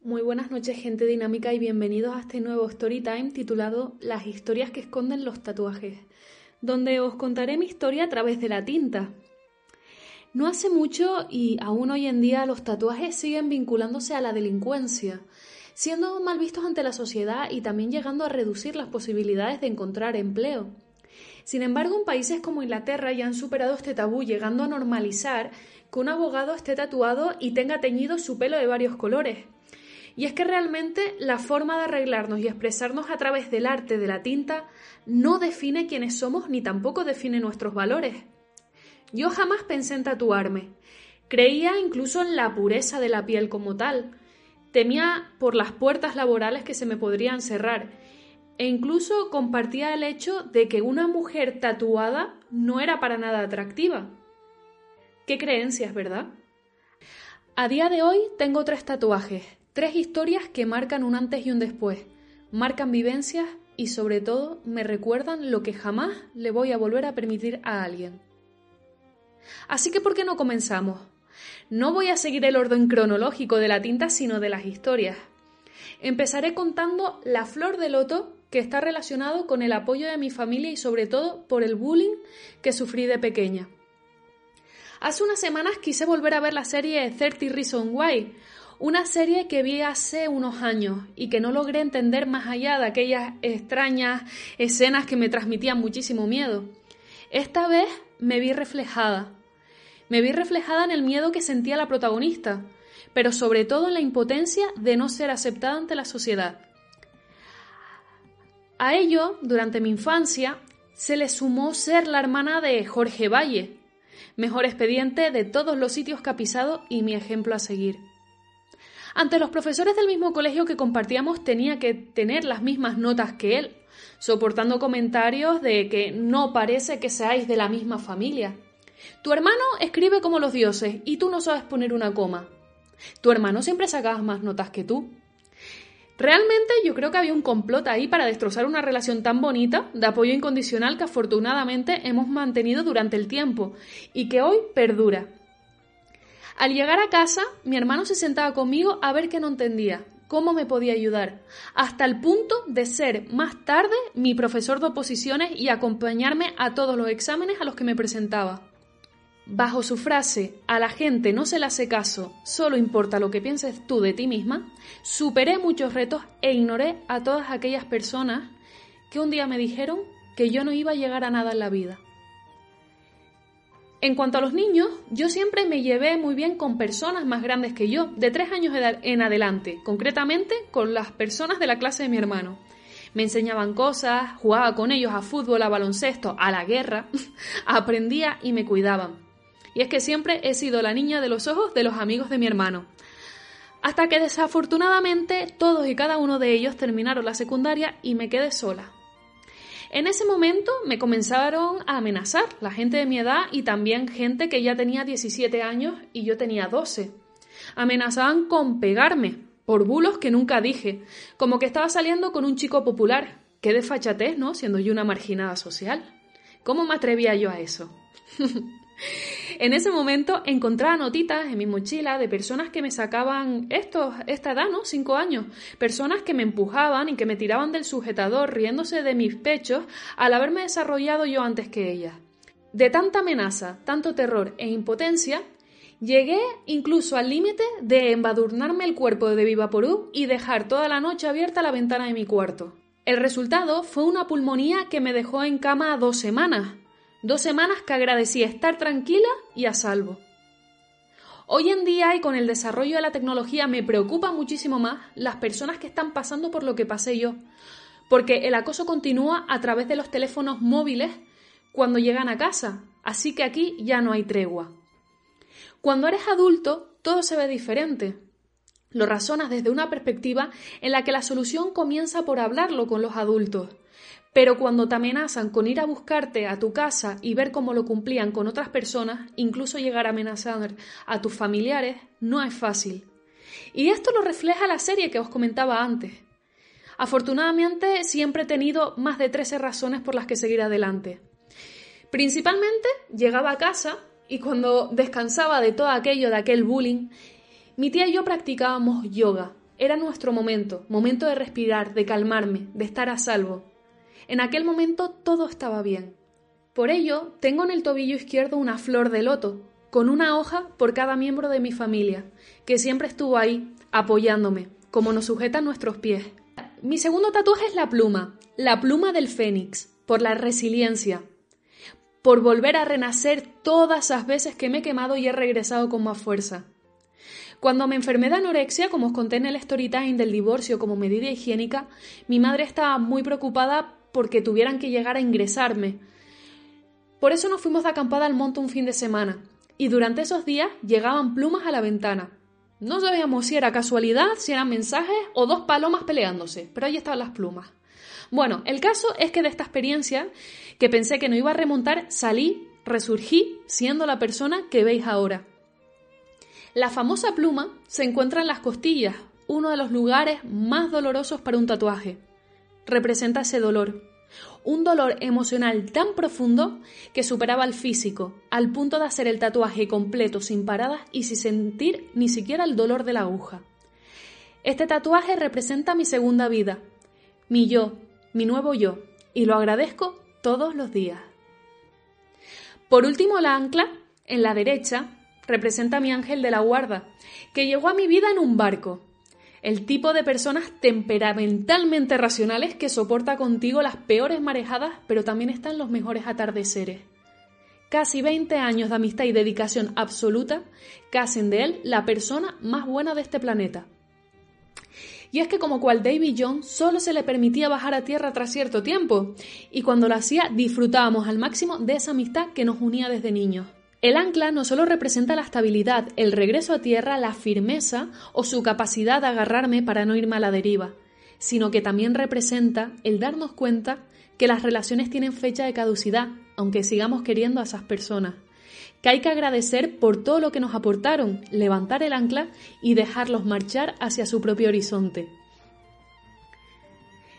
muy buenas noches, gente dinámica, y bienvenidos a este nuevo story time titulado Las historias que esconden los tatuajes, donde os contaré mi historia a través de la tinta. No hace mucho y aún hoy en día los tatuajes siguen vinculándose a la delincuencia, siendo mal vistos ante la sociedad y también llegando a reducir las posibilidades de encontrar empleo. Sin embargo, en países como Inglaterra ya han superado este tabú, llegando a normalizar que un abogado esté tatuado y tenga teñido su pelo de varios colores. Y es que realmente la forma de arreglarnos y expresarnos a través del arte de la tinta no define quiénes somos ni tampoco define nuestros valores. Yo jamás pensé en tatuarme. Creía incluso en la pureza de la piel como tal. Temía por las puertas laborales que se me podrían cerrar. E incluso compartía el hecho de que una mujer tatuada no era para nada atractiva. Qué creencias, ¿verdad? A día de hoy tengo tres tatuajes, tres historias que marcan un antes y un después, marcan vivencias y sobre todo me recuerdan lo que jamás le voy a volver a permitir a alguien. Así que, ¿por qué no comenzamos? No voy a seguir el orden cronológico de la tinta, sino de las historias. Empezaré contando la flor de loto que está relacionado con el apoyo de mi familia y sobre todo por el bullying que sufrí de pequeña. Hace unas semanas quise volver a ver la serie 30 Reasons Why, una serie que vi hace unos años y que no logré entender más allá de aquellas extrañas escenas que me transmitían muchísimo miedo. Esta vez me vi reflejada. Me vi reflejada en el miedo que sentía la protagonista, pero sobre todo en la impotencia de no ser aceptada ante la sociedad. A ello, durante mi infancia, se le sumó ser la hermana de Jorge Valle, mejor expediente de todos los sitios que ha pisado y mi ejemplo a seguir. Ante los profesores del mismo colegio que compartíamos tenía que tener las mismas notas que él, soportando comentarios de que no parece que seáis de la misma familia. Tu hermano escribe como los dioses y tú no sabes poner una coma. Tu hermano siempre sacaba más notas que tú. Realmente yo creo que había un complot ahí para destrozar una relación tan bonita de apoyo incondicional que afortunadamente hemos mantenido durante el tiempo y que hoy perdura. Al llegar a casa, mi hermano se sentaba conmigo a ver qué no entendía, cómo me podía ayudar, hasta el punto de ser más tarde mi profesor de oposiciones y acompañarme a todos los exámenes a los que me presentaba. Bajo su frase a la gente no se le hace caso, solo importa lo que pienses tú de ti misma, superé muchos retos e ignoré a todas aquellas personas que un día me dijeron que yo no iba a llegar a nada en la vida. En cuanto a los niños, yo siempre me llevé muy bien con personas más grandes que yo, de tres años en adelante, concretamente con las personas de la clase de mi hermano. Me enseñaban cosas, jugaba con ellos a fútbol, a baloncesto, a la guerra, aprendía y me cuidaban. Y es que siempre he sido la niña de los ojos de los amigos de mi hermano. Hasta que desafortunadamente todos y cada uno de ellos terminaron la secundaria y me quedé sola. En ese momento me comenzaron a amenazar la gente de mi edad y también gente que ya tenía 17 años y yo tenía 12. Amenazaban con pegarme por bulos que nunca dije, como que estaba saliendo con un chico popular. Qué desfachatez, ¿no? Siendo yo una marginada social. ¿Cómo me atrevía yo a eso? En ese momento encontraba notitas en mi mochila de personas que me sacaban estos, esta edad, ¿no? Cinco años. Personas que me empujaban y que me tiraban del sujetador riéndose de mis pechos al haberme desarrollado yo antes que ellas. De tanta amenaza, tanto terror e impotencia, llegué incluso al límite de embadurnarme el cuerpo de Vivaporú y dejar toda la noche abierta la ventana de mi cuarto. El resultado fue una pulmonía que me dejó en cama dos semanas, Dos semanas que agradecí estar tranquila y a salvo. Hoy en día y con el desarrollo de la tecnología me preocupa muchísimo más las personas que están pasando por lo que pasé yo, porque el acoso continúa a través de los teléfonos móviles cuando llegan a casa, así que aquí ya no hay tregua. Cuando eres adulto, todo se ve diferente. Lo razonas desde una perspectiva en la que la solución comienza por hablarlo con los adultos. Pero cuando te amenazan con ir a buscarte a tu casa y ver cómo lo cumplían con otras personas, incluso llegar a amenazar a tus familiares, no es fácil. Y esto lo refleja la serie que os comentaba antes. Afortunadamente siempre he tenido más de 13 razones por las que seguir adelante. Principalmente llegaba a casa y cuando descansaba de todo aquello, de aquel bullying, mi tía y yo practicábamos yoga. Era nuestro momento, momento de respirar, de calmarme, de estar a salvo. En aquel momento todo estaba bien. Por ello, tengo en el tobillo izquierdo una flor de loto, con una hoja por cada miembro de mi familia, que siempre estuvo ahí, apoyándome, como nos sujetan nuestros pies. Mi segundo tatuaje es la pluma, la pluma del fénix, por la resiliencia, por volver a renacer todas las veces que me he quemado y he regresado con más fuerza. Cuando me enfermé de anorexia, como os conté en el story time del divorcio como medida higiénica, mi madre estaba muy preocupada porque tuvieran que llegar a ingresarme. Por eso nos fuimos de acampada al monte un fin de semana, y durante esos días llegaban plumas a la ventana. No sabíamos si era casualidad, si eran mensajes o dos palomas peleándose, pero ahí estaban las plumas. Bueno, el caso es que de esta experiencia, que pensé que no iba a remontar, salí, resurgí, siendo la persona que veis ahora. La famosa pluma se encuentra en las costillas, uno de los lugares más dolorosos para un tatuaje. Representa ese dolor, un dolor emocional tan profundo que superaba al físico, al punto de hacer el tatuaje completo sin paradas y sin sentir ni siquiera el dolor de la aguja. Este tatuaje representa mi segunda vida, mi yo, mi nuevo yo, y lo agradezco todos los días. Por último, la ancla, en la derecha, representa a mi ángel de la guarda, que llegó a mi vida en un barco. El tipo de personas temperamentalmente racionales que soporta contigo las peores marejadas, pero también están los mejores atardeceres. Casi 20 años de amistad y dedicación absoluta que hacen de él la persona más buena de este planeta. Y es que como cual David Jones solo se le permitía bajar a tierra tras cierto tiempo, y cuando lo hacía disfrutábamos al máximo de esa amistad que nos unía desde niños. El ancla no solo representa la estabilidad, el regreso a tierra, la firmeza o su capacidad de agarrarme para no irme a la deriva, sino que también representa el darnos cuenta que las relaciones tienen fecha de caducidad, aunque sigamos queriendo a esas personas, que hay que agradecer por todo lo que nos aportaron, levantar el ancla y dejarlos marchar hacia su propio horizonte.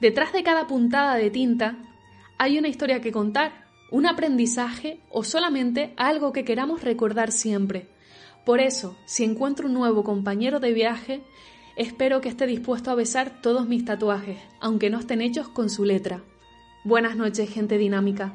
Detrás de cada puntada de tinta hay una historia que contar, un aprendizaje o solamente algo que queramos recordar siempre. Por eso, si encuentro un nuevo compañero de viaje, espero que esté dispuesto a besar todos mis tatuajes, aunque no estén hechos con su letra. Buenas noches, gente dinámica.